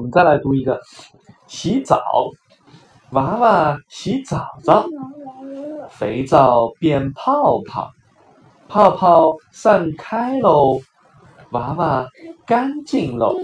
我们再来读一个。洗澡娃娃洗澡澡肥皂变泡泡。泡泡散开喽娃娃干净喽。